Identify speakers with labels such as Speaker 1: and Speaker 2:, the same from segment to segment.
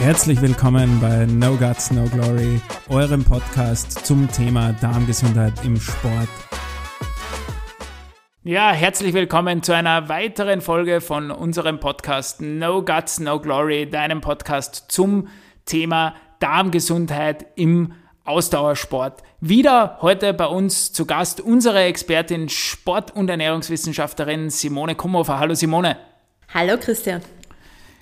Speaker 1: Herzlich willkommen bei No Guts, No Glory, eurem Podcast zum Thema Darmgesundheit im Sport. Ja, herzlich willkommen zu einer weiteren Folge von unserem Podcast No Guts, No Glory, deinem Podcast zum Thema Darmgesundheit im Ausdauersport. Wieder heute bei uns zu Gast unsere Expertin Sport- und Ernährungswissenschaftlerin Simone Kumhofer. Hallo Simone.
Speaker 2: Hallo Christian.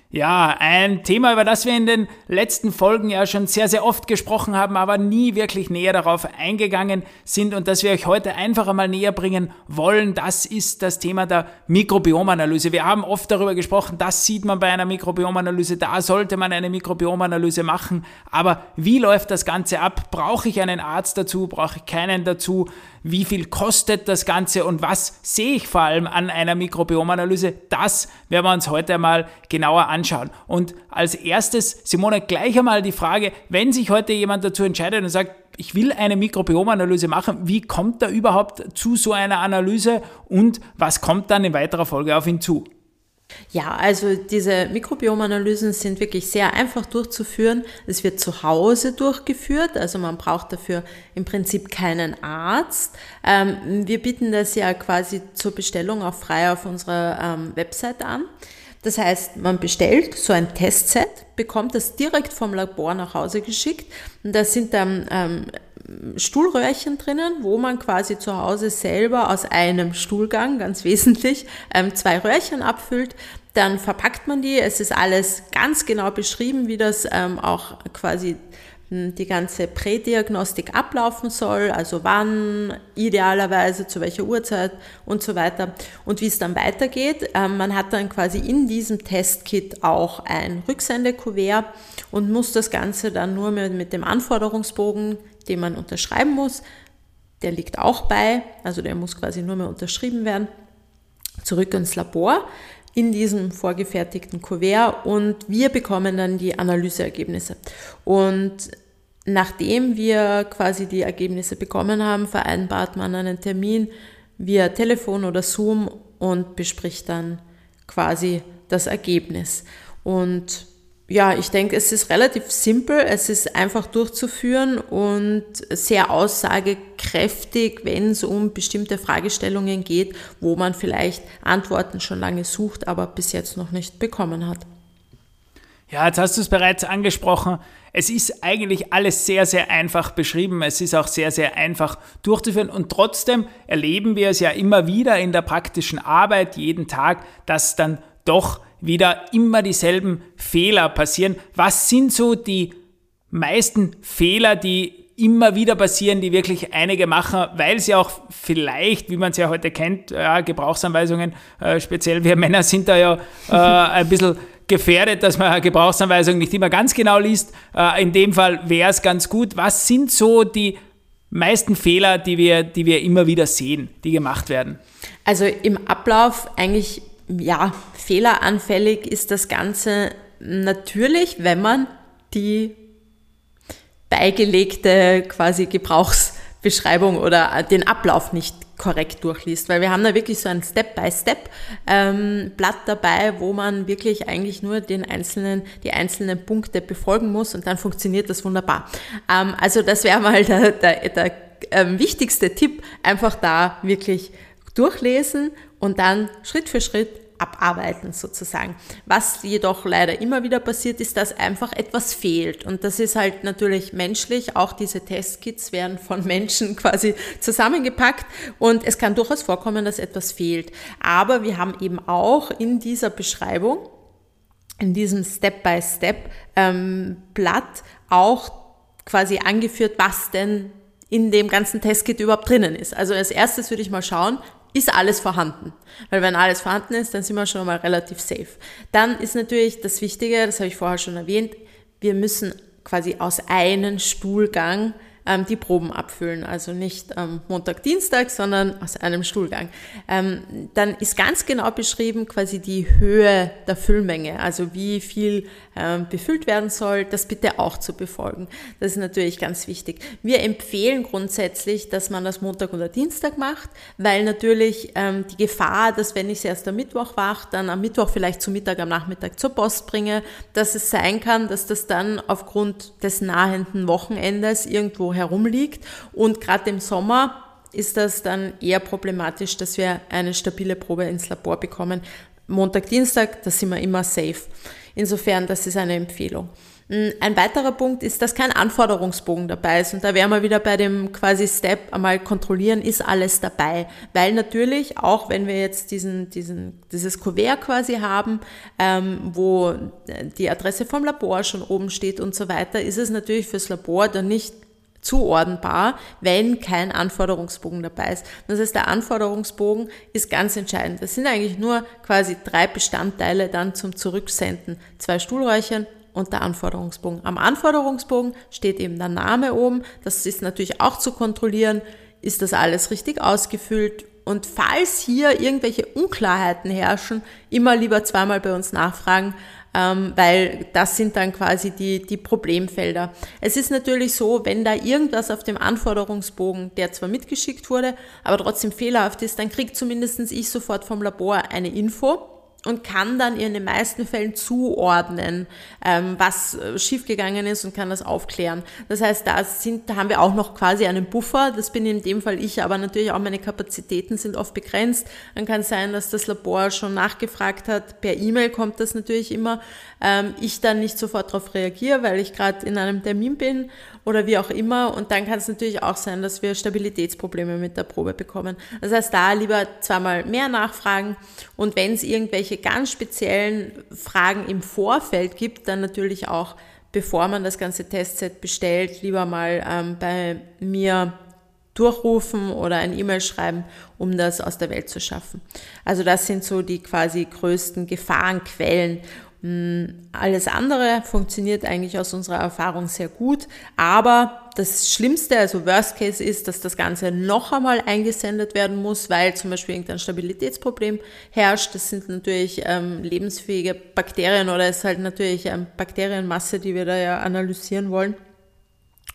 Speaker 1: Ja, ein Thema, über das wir in den letzten Folgen ja schon sehr, sehr oft gesprochen haben, aber nie wirklich näher darauf eingegangen sind und das wir euch heute einfach einmal näher bringen wollen, das ist das Thema der Mikrobiomanalyse. Wir haben oft darüber gesprochen, das sieht man bei einer Mikrobiomanalyse, da sollte man eine Mikrobiomanalyse machen, aber wie läuft das Ganze ab? Brauche ich einen Arzt dazu? Brauche ich keinen dazu? Wie viel kostet das Ganze und was sehe ich vor allem an einer Mikrobiomanalyse, das werden wir uns heute einmal genauer anschauen. Und als erstes, Simone, gleich einmal die Frage, wenn sich heute jemand dazu entscheidet und sagt, ich will eine Mikrobiomanalyse machen, wie kommt er überhaupt zu so einer Analyse und was kommt dann in weiterer Folge auf ihn zu?
Speaker 2: Ja, also diese Mikrobiomanalysen sind wirklich sehr einfach durchzuführen. Es wird zu Hause durchgeführt, also man braucht dafür im Prinzip keinen Arzt. Ähm, wir bieten das ja quasi zur Bestellung auch frei auf unserer ähm, Website an. Das heißt, man bestellt so ein Testset, bekommt das direkt vom Labor nach Hause geschickt und da sind dann ähm, Stuhlröhrchen drinnen, wo man quasi zu Hause selber aus einem Stuhlgang, ganz wesentlich, ähm, zwei Röhrchen abfüllt. Dann verpackt man die. Es ist alles ganz genau beschrieben, wie das ähm, auch quasi hm, die ganze Prädiagnostik ablaufen soll, also wann, idealerweise, zu welcher Uhrzeit und so weiter und wie es dann weitergeht. Ähm, man hat dann quasi in diesem Testkit auch ein Rücksendekuvert und muss das Ganze dann nur mit, mit dem Anforderungsbogen den man unterschreiben muss. Der liegt auch bei, also der muss quasi nur mehr unterschrieben werden. Zurück ins Labor in diesem vorgefertigten Kuvert und wir bekommen dann die Analyseergebnisse. Und nachdem wir quasi die Ergebnisse bekommen haben, vereinbart man einen Termin via Telefon oder Zoom und bespricht dann quasi das Ergebnis. Und ja, ich denke, es ist relativ simpel, es ist einfach durchzuführen und sehr aussagekräftig, wenn es um bestimmte Fragestellungen geht, wo man vielleicht Antworten schon lange sucht, aber bis jetzt noch nicht bekommen hat.
Speaker 1: Ja, jetzt hast du es bereits angesprochen. Es ist eigentlich alles sehr, sehr einfach beschrieben. Es ist auch sehr, sehr einfach durchzuführen. Und trotzdem erleben wir es ja immer wieder in der praktischen Arbeit, jeden Tag, dass dann doch wieder immer dieselben Fehler passieren. Was sind so die meisten Fehler, die immer wieder passieren, die wirklich einige machen, weil sie auch vielleicht, wie man es ja heute kennt, ja, Gebrauchsanweisungen, äh, speziell wir Männer sind da ja äh, ein bisschen gefährdet, dass man Gebrauchsanweisungen nicht immer ganz genau liest. Äh, in dem Fall wäre es ganz gut. Was sind so die meisten Fehler, die wir, die wir immer wieder sehen, die gemacht werden?
Speaker 2: Also im Ablauf eigentlich ja, fehleranfällig ist das Ganze natürlich, wenn man die beigelegte quasi Gebrauchsbeschreibung oder den Ablauf nicht korrekt durchliest, weil wir haben da wirklich so ein Step-by-Step ähm, dabei, wo man wirklich eigentlich nur den einzelnen, die einzelnen Punkte befolgen muss und dann funktioniert das wunderbar. Ähm, also das wäre mal der, der, der ähm, wichtigste Tipp, einfach da wirklich durchlesen und dann Schritt für Schritt abarbeiten sozusagen. Was jedoch leider immer wieder passiert, ist, dass einfach etwas fehlt. Und das ist halt natürlich menschlich. Auch diese Testkits werden von Menschen quasi zusammengepackt und es kann durchaus vorkommen, dass etwas fehlt. Aber wir haben eben auch in dieser Beschreibung, in diesem Step-by-Step-Blatt ähm, auch quasi angeführt, was denn in dem ganzen Testkit überhaupt drinnen ist. Also als erstes würde ich mal schauen, ist alles vorhanden. Weil wenn alles vorhanden ist, dann sind wir schon mal relativ safe. Dann ist natürlich das Wichtige, das habe ich vorher schon erwähnt, wir müssen quasi aus einem Stuhlgang ähm, die Proben abfüllen. Also nicht ähm, Montag, Dienstag, sondern aus einem Stuhlgang. Ähm, dann ist ganz genau beschrieben quasi die Höhe der Füllmenge, also wie viel ähm, befüllt werden soll, das bitte auch zu befolgen. Das ist natürlich ganz wichtig. Wir empfehlen grundsätzlich, dass man das Montag oder Dienstag macht, weil natürlich ähm, die Gefahr, dass wenn ich es erst am Mittwoch mache, dann am Mittwoch vielleicht zu Mittag, am Nachmittag zur Post bringe, dass es sein kann, dass das dann aufgrund des nahenden Wochenendes irgendwo herumliegt und gerade im Sommer ist das dann eher problematisch, dass wir eine stabile Probe ins Labor bekommen. Montag, Dienstag, da sind wir immer safe. Insofern, das ist eine Empfehlung. Hm, ein weiterer Punkt ist, dass kein Anforderungsbogen dabei ist. Und da wären wir wieder bei dem quasi Step einmal kontrollieren, ist alles dabei. Weil natürlich, auch wenn wir jetzt diesen, diesen, dieses Kuvert quasi haben, ähm, wo die Adresse vom Labor schon oben steht und so weiter, ist es natürlich fürs Labor dann nicht zuordnenbar, wenn kein Anforderungsbogen dabei ist. Das heißt, der Anforderungsbogen ist ganz entscheidend. Das sind eigentlich nur quasi drei Bestandteile dann zum Zurücksenden. Zwei Stuhlräuchern und der Anforderungsbogen. Am Anforderungsbogen steht eben der Name oben. Das ist natürlich auch zu kontrollieren. Ist das alles richtig ausgefüllt? Und falls hier irgendwelche Unklarheiten herrschen, immer lieber zweimal bei uns nachfragen, ähm, weil das sind dann quasi die, die Problemfelder. Es ist natürlich so, wenn da irgendwas auf dem Anforderungsbogen, der zwar mitgeschickt wurde, aber trotzdem fehlerhaft ist, dann kriegt zumindest ich sofort vom Labor eine Info und kann dann in den meisten Fällen zuordnen, ähm, was äh, schiefgegangen ist und kann das aufklären. Das heißt, da, sind, da haben wir auch noch quasi einen Buffer. Das bin in dem Fall ich, aber natürlich auch meine Kapazitäten sind oft begrenzt. Dann kann es sein, dass das Labor schon nachgefragt hat. Per E-Mail kommt das natürlich immer. Ähm, ich dann nicht sofort darauf reagiere, weil ich gerade in einem Termin bin oder wie auch immer. Und dann kann es natürlich auch sein, dass wir Stabilitätsprobleme mit der Probe bekommen. Das heißt, da lieber zweimal mehr nachfragen. Und wenn es irgendwelche ganz speziellen Fragen im Vorfeld gibt, dann natürlich auch, bevor man das ganze Testset bestellt, lieber mal ähm, bei mir durchrufen oder ein E-Mail schreiben, um das aus der Welt zu schaffen. Also das sind so die quasi größten Gefahrenquellen hm, alles andere funktioniert eigentlich aus unserer Erfahrung sehr gut, aber das Schlimmste, also Worst Case ist, dass das Ganze noch einmal eingesendet werden muss, weil zum Beispiel irgendein Stabilitätsproblem herrscht. Das sind natürlich ähm, lebensfähige Bakterien oder es ist halt natürlich ähm, Bakterienmasse, die wir da ja analysieren wollen.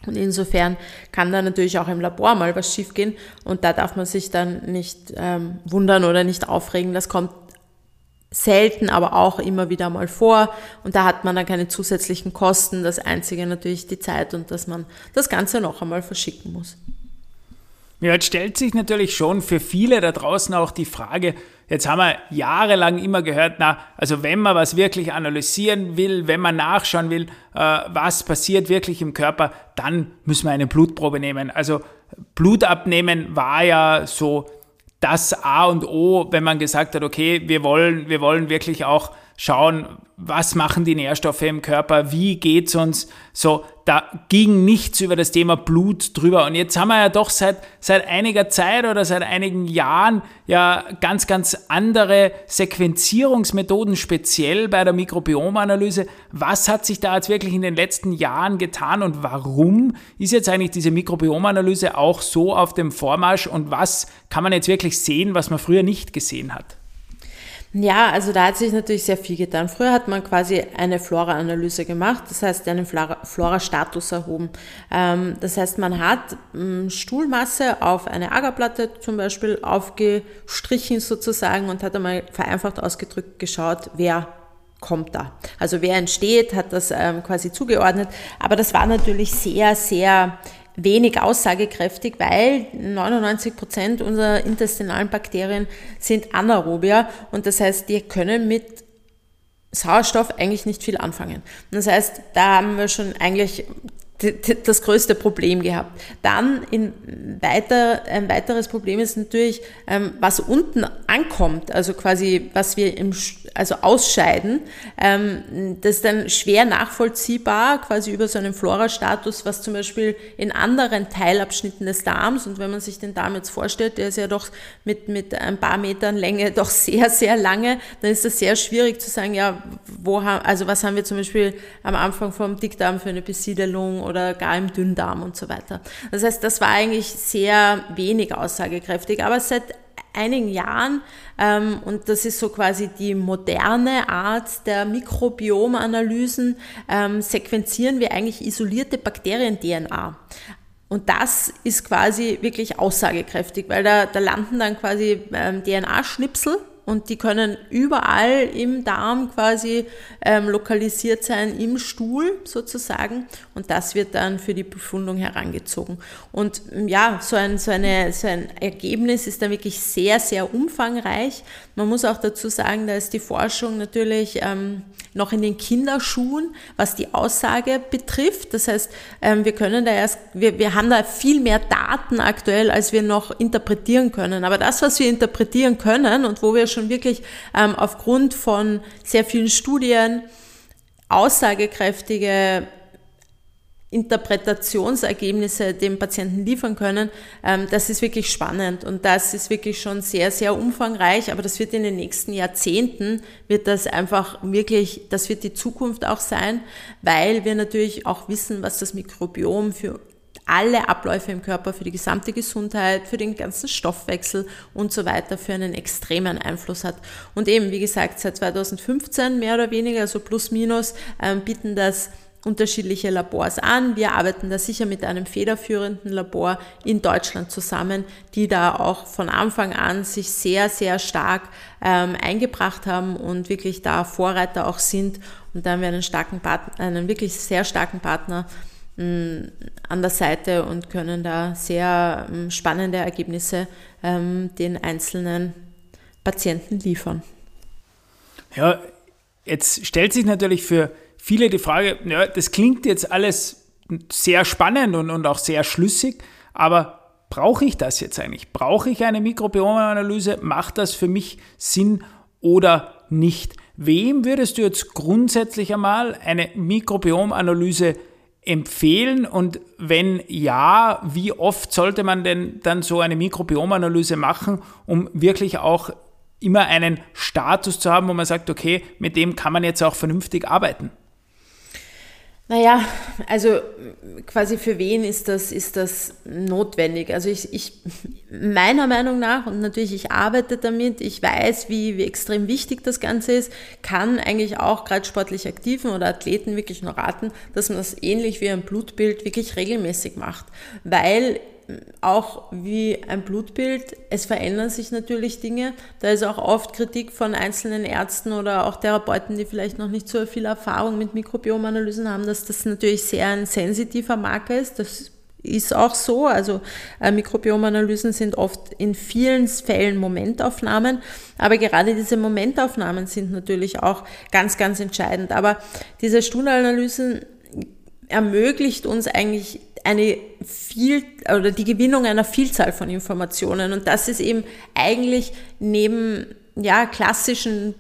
Speaker 2: Und insofern kann da natürlich auch im Labor mal was schiefgehen und da darf man sich dann nicht ähm, wundern oder nicht aufregen. Das kommt selten, aber auch immer wieder mal vor. Und da hat man dann keine zusätzlichen Kosten. Das Einzige natürlich die Zeit und dass man das Ganze noch einmal verschicken muss.
Speaker 1: Ja, jetzt stellt sich natürlich schon für viele da draußen auch die Frage, jetzt haben wir jahrelang immer gehört, na, also wenn man was wirklich analysieren will, wenn man nachschauen will, äh, was passiert wirklich im Körper, dann müssen wir eine Blutprobe nehmen. Also Blut abnehmen war ja so das A und O, wenn man gesagt hat, okay, wir wollen, wir wollen wirklich auch schauen, was machen die Nährstoffe im Körper, wie geht's uns, so, da ging nichts über das Thema Blut drüber. Und jetzt haben wir ja doch seit, seit einiger Zeit oder seit einigen Jahren ja ganz, ganz andere Sequenzierungsmethoden, speziell bei der Mikrobiomanalyse. Was hat sich da jetzt wirklich in den letzten Jahren getan und warum ist jetzt eigentlich diese Mikrobiomanalyse auch so auf dem Vormarsch und was kann man jetzt wirklich sehen, was man früher nicht gesehen hat?
Speaker 2: Ja, also da hat sich natürlich sehr viel getan. Früher hat man quasi eine Flora-Analyse gemacht, das heißt einen Flora-Status erhoben. Ähm, das heißt, man hat hm, Stuhlmasse auf eine Agerplatte zum Beispiel aufgestrichen sozusagen und hat einmal vereinfacht ausgedrückt geschaut, wer kommt da. Also wer entsteht, hat das ähm, quasi zugeordnet. Aber das war natürlich sehr, sehr wenig aussagekräftig, weil 99 Prozent unserer intestinalen Bakterien sind anaerobier und das heißt, die können mit Sauerstoff eigentlich nicht viel anfangen. Das heißt, da haben wir schon eigentlich das größte Problem gehabt. Dann in weiter, ein weiteres Problem ist natürlich, ähm, was unten ankommt, also quasi was wir im, also ausscheiden, ähm, das ist dann schwer nachvollziehbar, quasi über so einen Flora-Status, was zum Beispiel in anderen Teilabschnitten des Darms, und wenn man sich den Darm jetzt vorstellt, der ist ja doch mit, mit ein paar Metern Länge doch sehr, sehr lange, dann ist das sehr schwierig zu sagen, ja, wo haben, also was haben wir zum Beispiel am Anfang vom Dickdarm für eine Besiedelung oder gar im Dünndarm und so weiter. Das heißt, das war eigentlich sehr wenig aussagekräftig. Aber seit einigen Jahren, ähm, und das ist so quasi die moderne Art der Mikrobiomanalysen, ähm, sequenzieren wir eigentlich isolierte Bakterien-DNA. Und das ist quasi wirklich aussagekräftig, weil da, da landen dann quasi ähm, DNA-Schnipsel und die können überall im Darm quasi ähm, lokalisiert sein, im Stuhl sozusagen. Und das wird dann für die Befundung herangezogen. Und ähm, ja, so ein, so, eine, so ein Ergebnis ist dann wirklich sehr, sehr umfangreich. Man muss auch dazu sagen, da ist die Forschung natürlich ähm, noch in den Kinderschuhen, was die Aussage betrifft. Das heißt, ähm, wir können da erst, wir, wir haben da viel mehr Daten aktuell, als wir noch interpretieren können. Aber das, was wir interpretieren können und wo wir schon wirklich ähm, aufgrund von sehr vielen Studien aussagekräftige Interpretationsergebnisse dem Patienten liefern können, ähm, das ist wirklich spannend und das ist wirklich schon sehr, sehr umfangreich, aber das wird in den nächsten Jahrzehnten, wird das einfach wirklich, das wird die Zukunft auch sein, weil wir natürlich auch wissen, was das Mikrobiom für alle Abläufe im Körper, für die gesamte Gesundheit, für den ganzen Stoffwechsel und so weiter für einen extremen Einfluss hat. Und eben, wie gesagt, seit 2015 mehr oder weniger, also plus minus, ähm, bieten das unterschiedliche Labors an. Wir arbeiten da sicher mit einem federführenden Labor in Deutschland zusammen, die da auch von Anfang an sich sehr, sehr stark ähm, eingebracht haben und wirklich da Vorreiter auch sind. Und da haben wir einen starken Partner, einen wirklich sehr starken Partner an der Seite und können da sehr ähm, spannende Ergebnisse ähm, den einzelnen Patienten liefern.
Speaker 1: Ja, jetzt stellt sich natürlich für viele die Frage, ja, das klingt jetzt alles sehr spannend und, und auch sehr schlüssig, aber brauche ich das jetzt eigentlich? Brauche ich eine Mikrobiomanalyse? Macht das für mich Sinn oder nicht? Wem würdest du jetzt grundsätzlich einmal eine Mikrobiomanalyse empfehlen? Und wenn ja, wie oft sollte man denn dann so eine Mikrobiomanalyse machen, um wirklich auch immer einen Status zu haben, wo man sagt, okay, mit dem kann man jetzt auch vernünftig arbeiten?
Speaker 2: Naja, also quasi für wen ist das, ist das notwendig? Also ich, ich, meiner Meinung nach, und natürlich ich arbeite damit, ich weiß, wie, wie extrem wichtig das Ganze ist, kann eigentlich auch gerade sportlich Aktiven oder Athleten wirklich nur raten, dass man das ähnlich wie ein Blutbild wirklich regelmäßig macht. Weil auch wie ein Blutbild, es verändern sich natürlich Dinge. Da ist auch oft Kritik von einzelnen Ärzten oder auch Therapeuten, die vielleicht noch nicht so viel Erfahrung mit Mikrobiomanalysen haben, dass das natürlich sehr ein sensitiver Marker ist. Das ist auch so. Also äh, Mikrobiomanalysen sind oft in vielen Fällen Momentaufnahmen, aber gerade diese Momentaufnahmen sind natürlich auch ganz, ganz entscheidend. Aber diese Stuhlanalysen ermöglicht uns eigentlich eine viel oder die Gewinnung einer Vielzahl von Informationen und das ist eben eigentlich neben ja klassischen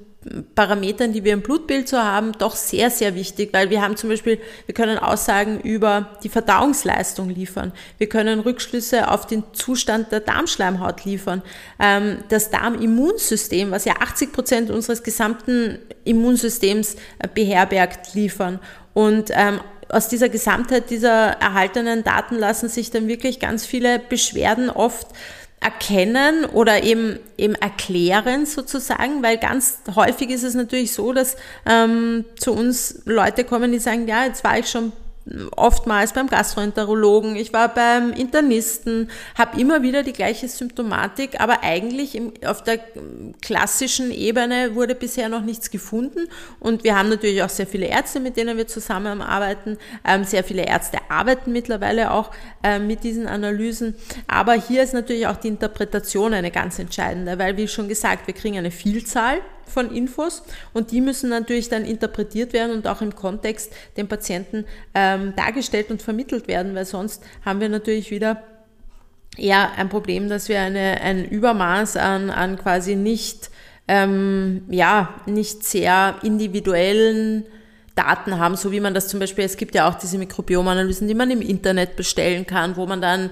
Speaker 2: Parametern, die wir im Blutbild so haben, doch sehr, sehr wichtig, weil wir haben zum Beispiel, wir können Aussagen über die Verdauungsleistung liefern. Wir können Rückschlüsse auf den Zustand der Darmschleimhaut liefern. Ähm, das Darmimmunsystem, was ja 80 Prozent unseres gesamten Immunsystems äh, beherbergt, liefern. Und ähm, aus dieser Gesamtheit dieser erhaltenen Daten lassen sich dann wirklich ganz viele Beschwerden oft erkennen oder eben, eben erklären sozusagen, weil ganz häufig ist es natürlich so, dass ähm, zu uns Leute kommen, die sagen, ja, jetzt war ich schon oftmals beim Gastroenterologen, ich war beim Internisten, habe immer wieder die gleiche Symptomatik, aber eigentlich im, auf der klassischen Ebene wurde bisher noch nichts gefunden. Und wir haben natürlich auch sehr viele Ärzte, mit denen wir zusammenarbeiten, ähm, sehr viele Ärzte arbeiten mittlerweile auch äh, mit diesen Analysen, aber hier ist natürlich auch die Interpretation eine ganz entscheidende, weil wie schon gesagt, wir kriegen eine Vielzahl von Infos. Und die müssen natürlich dann interpretiert werden und auch im Kontext dem Patienten ähm, dargestellt und vermittelt werden, weil sonst haben wir natürlich wieder eher ein Problem, dass wir eine, ein Übermaß an, an quasi nicht, ähm, ja, nicht sehr individuellen Daten haben, so wie man das zum Beispiel, es gibt ja auch diese Mikrobiomanalysen, die man im Internet bestellen kann, wo man dann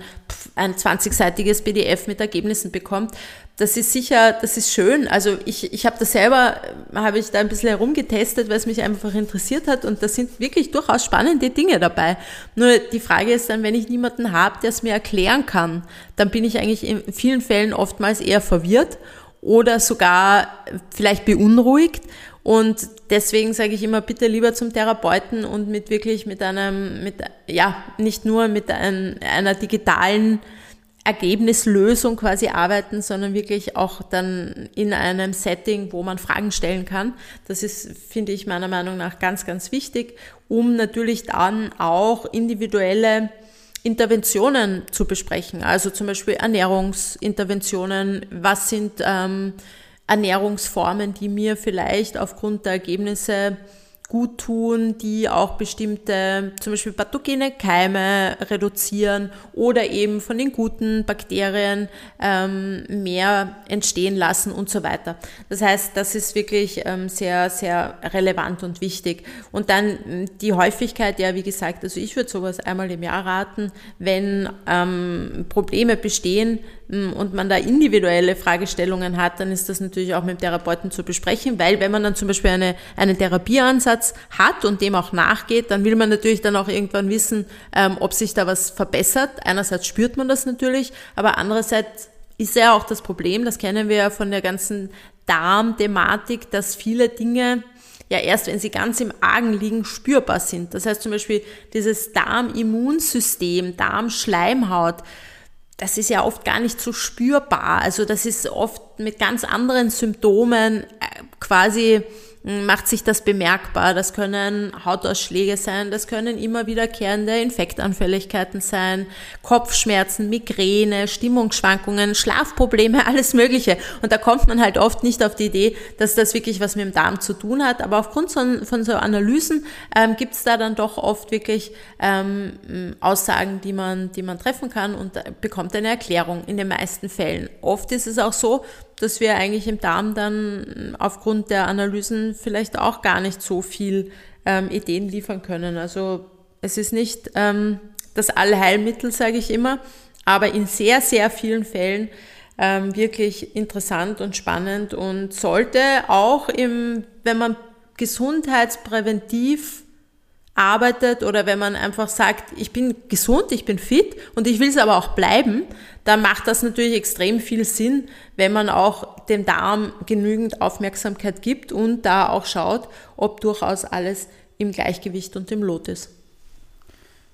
Speaker 2: ein 20-seitiges PDF mit Ergebnissen bekommt das ist sicher, das ist schön. Also ich, ich habe das selber, habe ich da ein bisschen herumgetestet, weil es mich einfach interessiert hat und da sind wirklich durchaus spannende Dinge dabei. Nur die Frage ist dann, wenn ich niemanden habe, der es mir erklären kann, dann bin ich eigentlich in vielen Fällen oftmals eher verwirrt oder sogar vielleicht beunruhigt. Und deswegen sage ich immer, bitte lieber zum Therapeuten und mit wirklich mit einem, mit, ja, nicht nur mit ein, einer digitalen Ergebnislösung quasi arbeiten, sondern wirklich auch dann in einem Setting, wo man Fragen stellen kann. Das ist, finde ich meiner Meinung nach ganz, ganz wichtig, um natürlich dann auch individuelle Interventionen zu besprechen. Also zum Beispiel Ernährungsinterventionen. Was sind ähm, Ernährungsformen, die mir vielleicht aufgrund der Ergebnisse gut tun, die auch bestimmte, zum Beispiel pathogene Keime reduzieren oder eben von den guten Bakterien ähm, mehr entstehen lassen und so weiter. Das heißt, das ist wirklich ähm, sehr, sehr relevant und wichtig. Und dann hm, die Häufigkeit, ja, wie gesagt, also ich würde sowas einmal im Jahr raten, wenn ähm, Probleme bestehen, und man da individuelle Fragestellungen hat, dann ist das natürlich auch mit dem Therapeuten zu besprechen, weil wenn man dann zum Beispiel eine, einen Therapieansatz hat und dem auch nachgeht, dann will man natürlich dann auch irgendwann wissen, ähm, ob sich da was verbessert. Einerseits spürt man das natürlich, aber andererseits ist ja auch das Problem, das kennen wir ja von der ganzen Darmthematik, dass viele Dinge ja erst, wenn sie ganz im Argen liegen, spürbar sind. Das heißt zum Beispiel dieses Darmimmunsystem, Darmschleimhaut, das ist ja oft gar nicht so spürbar. Also das ist oft mit ganz anderen Symptomen äh, quasi macht sich das bemerkbar. Das können Hautausschläge sein, das können immer wiederkehrende Infektanfälligkeiten sein, Kopfschmerzen, Migräne, Stimmungsschwankungen, Schlafprobleme, alles Mögliche. Und da kommt man halt oft nicht auf die Idee, dass das wirklich was mit dem Darm zu tun hat. Aber aufgrund von, von so Analysen ähm, gibt es da dann doch oft wirklich ähm, Aussagen, die man, die man treffen kann und bekommt eine Erklärung in den meisten Fällen. Oft ist es auch so, dass wir eigentlich im Darm dann aufgrund der Analysen vielleicht auch gar nicht so viel ähm, Ideen liefern können. Also es ist nicht ähm, das Allheilmittel, sage ich immer, aber in sehr, sehr vielen Fällen ähm, wirklich interessant und spannend und sollte auch im, wenn man gesundheitspräventiv arbeitet oder wenn man einfach sagt, ich bin gesund, ich bin fit und ich will es aber auch bleiben, dann macht das natürlich extrem viel Sinn, wenn man auch dem Darm genügend Aufmerksamkeit gibt und da auch schaut, ob durchaus alles im Gleichgewicht und im Lot ist.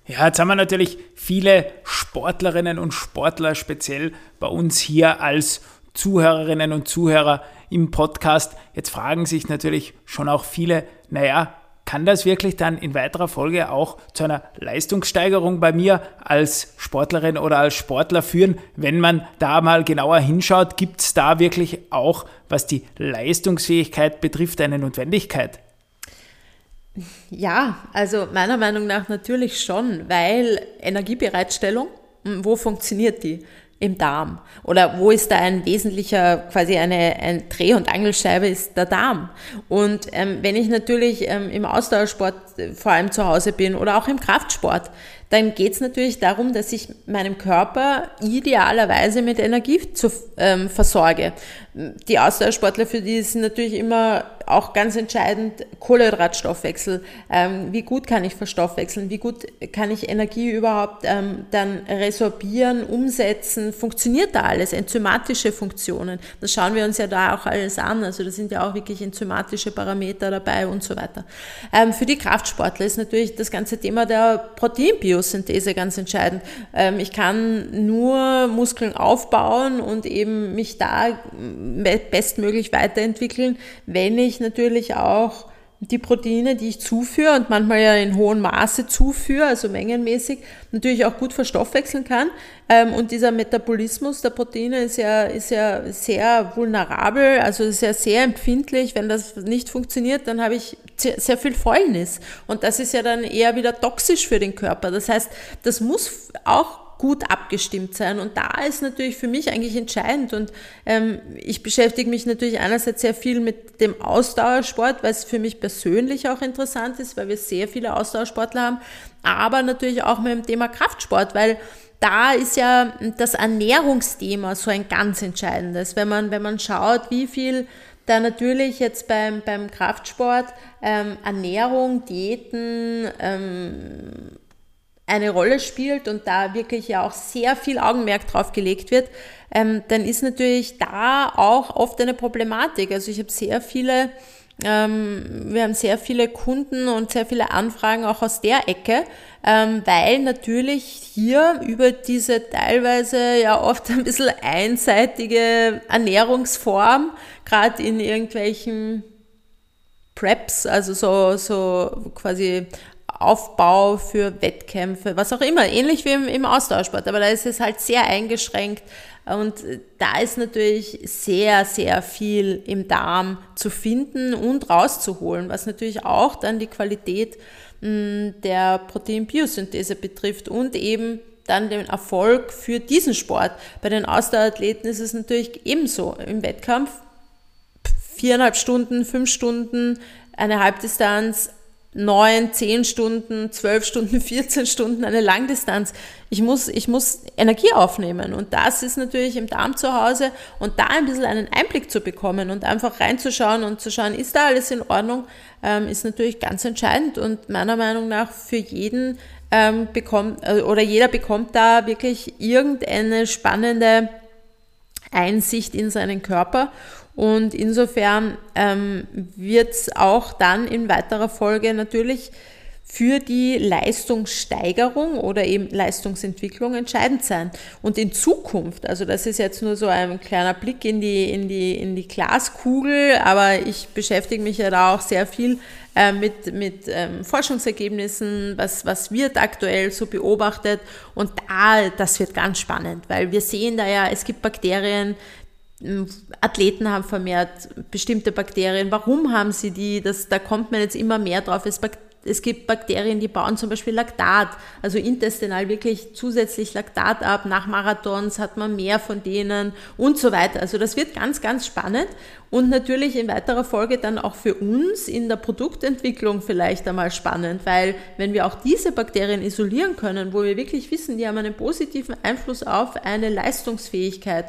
Speaker 1: Ja, jetzt haben wir natürlich viele Sportlerinnen und Sportler speziell bei uns hier als Zuhörerinnen und Zuhörer im Podcast. Jetzt fragen sich natürlich schon auch viele, naja, kann das wirklich dann in weiterer Folge auch zu einer Leistungssteigerung bei mir als Sportlerin oder als Sportler führen, wenn man da mal genauer hinschaut? Gibt es da wirklich auch, was die Leistungsfähigkeit betrifft, eine Notwendigkeit?
Speaker 2: Ja, also meiner Meinung nach natürlich schon, weil Energiebereitstellung, hm, wo funktioniert die? Im Darm? Oder wo ist da ein wesentlicher, quasi eine, eine Dreh- und Angelscheibe ist der Darm? Und ähm, wenn ich natürlich ähm, im Ausdauersport äh, vor allem zu Hause bin oder auch im Kraftsport, dann geht es natürlich darum, dass ich meinem Körper idealerweise mit Energie zu, ähm, versorge. Die Ausdauersportler, für die sind natürlich immer auch ganz entscheidend Kohlenhydratstoffwechsel. Ähm, wie gut kann ich verstoffwechseln? Wie gut kann ich Energie überhaupt ähm, dann resorbieren, umsetzen? Funktioniert da alles? Enzymatische Funktionen. Das schauen wir uns ja da auch alles an. Also da sind ja auch wirklich enzymatische Parameter dabei und so weiter. Ähm, für die Kraftsportler ist natürlich das ganze Thema der Proteinbiosynthese ganz entscheidend. Ähm, ich kann nur Muskeln aufbauen und eben mich da bestmöglich weiterentwickeln, wenn ich natürlich auch die Proteine, die ich zuführe und manchmal ja in hohem Maße zuführe, also mengenmäßig, natürlich auch gut verstoffwechseln kann. Ähm, und dieser Metabolismus der Proteine ist ja, ist ja sehr vulnerabel, also ist ja sehr empfindlich. Wenn das nicht funktioniert, dann habe ich sehr viel Fäulnis. Und das ist ja dann eher wieder toxisch für den Körper. Das heißt, das muss auch gut abgestimmt sein. Und da ist natürlich für mich eigentlich entscheidend. Und ähm, ich beschäftige mich natürlich einerseits sehr viel mit dem Ausdauersport, weil es für mich persönlich auch interessant ist, weil wir sehr viele Ausdauersportler haben, aber natürlich auch mit dem Thema Kraftsport, weil da ist ja das Ernährungsthema so ein ganz entscheidendes. Wenn man, wenn man schaut, wie viel da natürlich jetzt beim, beim Kraftsport ähm, Ernährung, Diäten ähm, eine Rolle spielt und da wirklich ja auch sehr viel Augenmerk drauf gelegt wird, ähm, dann ist natürlich da auch oft eine Problematik. Also ich habe sehr viele ähm, wir haben sehr viele Kunden und sehr viele Anfragen auch aus der Ecke, ähm, weil natürlich hier über diese teilweise ja oft ein bisschen einseitige Ernährungsform, gerade in irgendwelchen Preps, also so, so quasi Aufbau für Wettkämpfe, was auch immer, ähnlich wie im, im Austauschsport, aber da ist es halt sehr eingeschränkt und da ist natürlich sehr, sehr viel im Darm zu finden und rauszuholen, was natürlich auch dann die Qualität hm, der Proteinbiosynthese betrifft und eben dann den Erfolg für diesen Sport. Bei den Ausdauerathleten ist es natürlich ebenso. Im Wettkampf viereinhalb Stunden, fünf Stunden, eine Halbdistanz, neun, zehn Stunden, zwölf Stunden, 14 Stunden eine Langdistanz. Ich muss, ich muss Energie aufnehmen. Und das ist natürlich im Darm zu Hause und da ein bisschen einen Einblick zu bekommen und einfach reinzuschauen und zu schauen, ist da alles in Ordnung, ähm, ist natürlich ganz entscheidend und meiner Meinung nach für jeden ähm, bekommt, äh, oder jeder bekommt da wirklich irgendeine spannende Einsicht in seinen Körper und insofern ähm, wird es auch dann in weiterer Folge natürlich für die Leistungssteigerung oder eben Leistungsentwicklung entscheidend sein. Und in Zukunft, also das ist jetzt nur so ein kleiner Blick in die, in die, in die Glaskugel, aber ich beschäftige mich ja da auch sehr viel äh, mit, mit ähm, Forschungsergebnissen, was, was wird aktuell so beobachtet. Und da, das wird ganz spannend, weil wir sehen da ja, es gibt Bakterien, Athleten haben vermehrt bestimmte Bakterien. Warum haben sie die? Das, da kommt man jetzt immer mehr drauf. Es, es gibt Bakterien, die bauen zum Beispiel Laktat, also intestinal wirklich zusätzlich Laktat ab. Nach Marathons hat man mehr von denen und so weiter. Also das wird ganz, ganz spannend und natürlich in weiterer Folge dann auch für uns in der Produktentwicklung vielleicht einmal spannend, weil wenn wir auch diese Bakterien isolieren können, wo wir wirklich wissen, die haben einen positiven Einfluss auf eine Leistungsfähigkeit,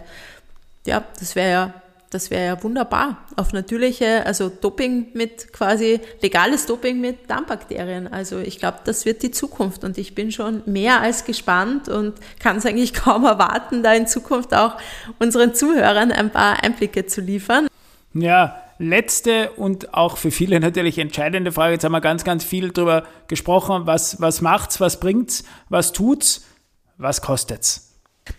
Speaker 2: ja, das wäre ja das wäre ja wunderbar. Auf natürliche, also Doping mit quasi legales Doping mit Darmbakterien. Also ich glaube, das wird die Zukunft und ich bin schon mehr als gespannt und kann es eigentlich kaum erwarten, da in Zukunft auch unseren Zuhörern ein paar Einblicke zu liefern.
Speaker 1: Ja, letzte und auch für viele natürlich entscheidende Frage. Jetzt haben wir ganz, ganz viel darüber gesprochen. Was, was macht's, was bringt's, was tut's, was kostet's?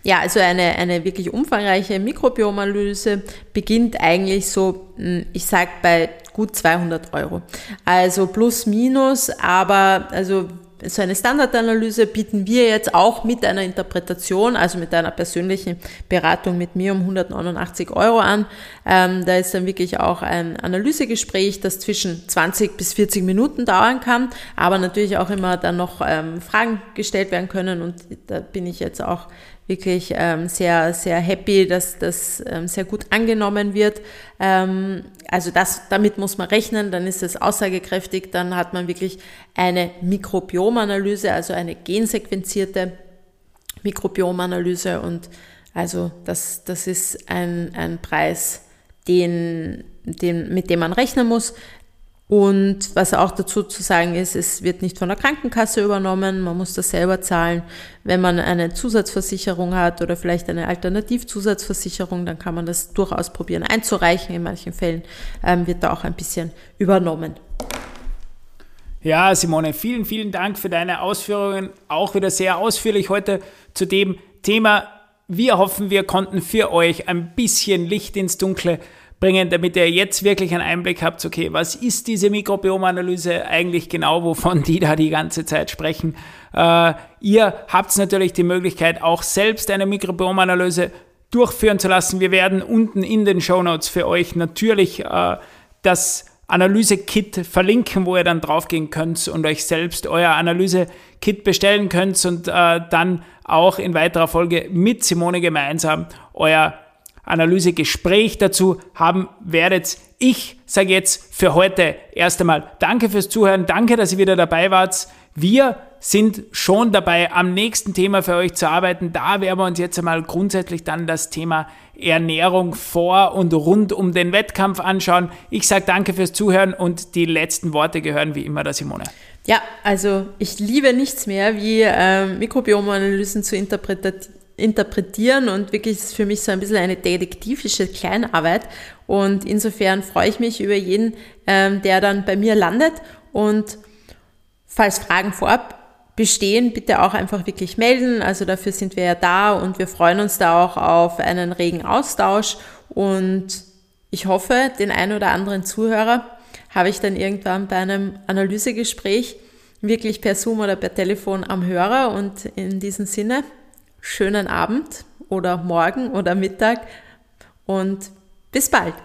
Speaker 2: Ja, also eine, eine wirklich umfangreiche Mikrobiomanalyse beginnt eigentlich so, hm, ich sag bei gut 200 Euro. Also plus minus, aber also so eine Standardanalyse bieten wir jetzt auch mit einer Interpretation, also mit einer persönlichen Beratung mit mir um 189 Euro an. Ähm, da ist dann wirklich auch ein Analysegespräch, das zwischen 20 bis 40 Minuten dauern kann, aber natürlich auch immer dann noch ähm, Fragen gestellt werden können und da bin ich jetzt auch wirklich ähm, sehr, sehr happy, dass das ähm, sehr gut angenommen wird. Ähm, also das, damit muss man rechnen, dann ist es aussagekräftig, dann hat man wirklich eine Mikrobiomanalyse, also eine gensequenzierte Mikrobiomanalyse und also das, das ist ein, ein Preis, den, den, mit dem man rechnen muss. Und was auch dazu zu sagen ist, es wird nicht von der Krankenkasse übernommen, man muss das selber zahlen. Wenn man eine Zusatzversicherung hat oder vielleicht eine Alternativzusatzversicherung, dann kann man das durchaus probieren einzureichen. In manchen Fällen ähm, wird da auch ein bisschen übernommen.
Speaker 1: Ja, Simone, vielen, vielen Dank für deine Ausführungen. Auch wieder sehr ausführlich heute zu dem Thema. Wir hoffen, wir konnten für euch ein bisschen Licht ins Dunkle bringen, damit ihr jetzt wirklich einen Einblick habt, okay, was ist diese Mikrobiomanalyse eigentlich genau, wovon die da die ganze Zeit sprechen. Äh, ihr habt natürlich die Möglichkeit, auch selbst eine Mikrobiomanalyse durchführen zu lassen. Wir werden unten in den Show Notes für euch natürlich äh, das Analyse-Kit verlinken, wo ihr dann draufgehen könnt und euch selbst euer Analyse-Kit bestellen könnt und äh, dann auch in weiterer Folge mit Simone gemeinsam euer Analysegespräch dazu haben werdet. Ich sage jetzt für heute erst einmal Danke fürs Zuhören, danke, dass ihr wieder dabei wart. Wir sind schon dabei, am nächsten Thema für euch zu arbeiten. Da werden wir uns jetzt einmal grundsätzlich dann das Thema Ernährung vor und rund um den Wettkampf anschauen. Ich sage danke fürs Zuhören und die letzten Worte gehören wie immer der Simone.
Speaker 2: Ja, also ich liebe nichts mehr, wie äh, Mikrobiomanalysen zu interpretieren und wirklich ist es für mich so ein bisschen eine detektivische Kleinarbeit und insofern freue ich mich über jeden, ähm, der dann bei mir landet und falls Fragen vorab bestehen, bitte auch einfach wirklich melden. Also dafür sind wir ja da und wir freuen uns da auch auf einen regen Austausch. Und ich hoffe, den einen oder anderen Zuhörer habe ich dann irgendwann bei einem Analysegespräch wirklich per Zoom oder per Telefon am Hörer. Und in diesem Sinne, schönen Abend oder Morgen oder Mittag und bis bald.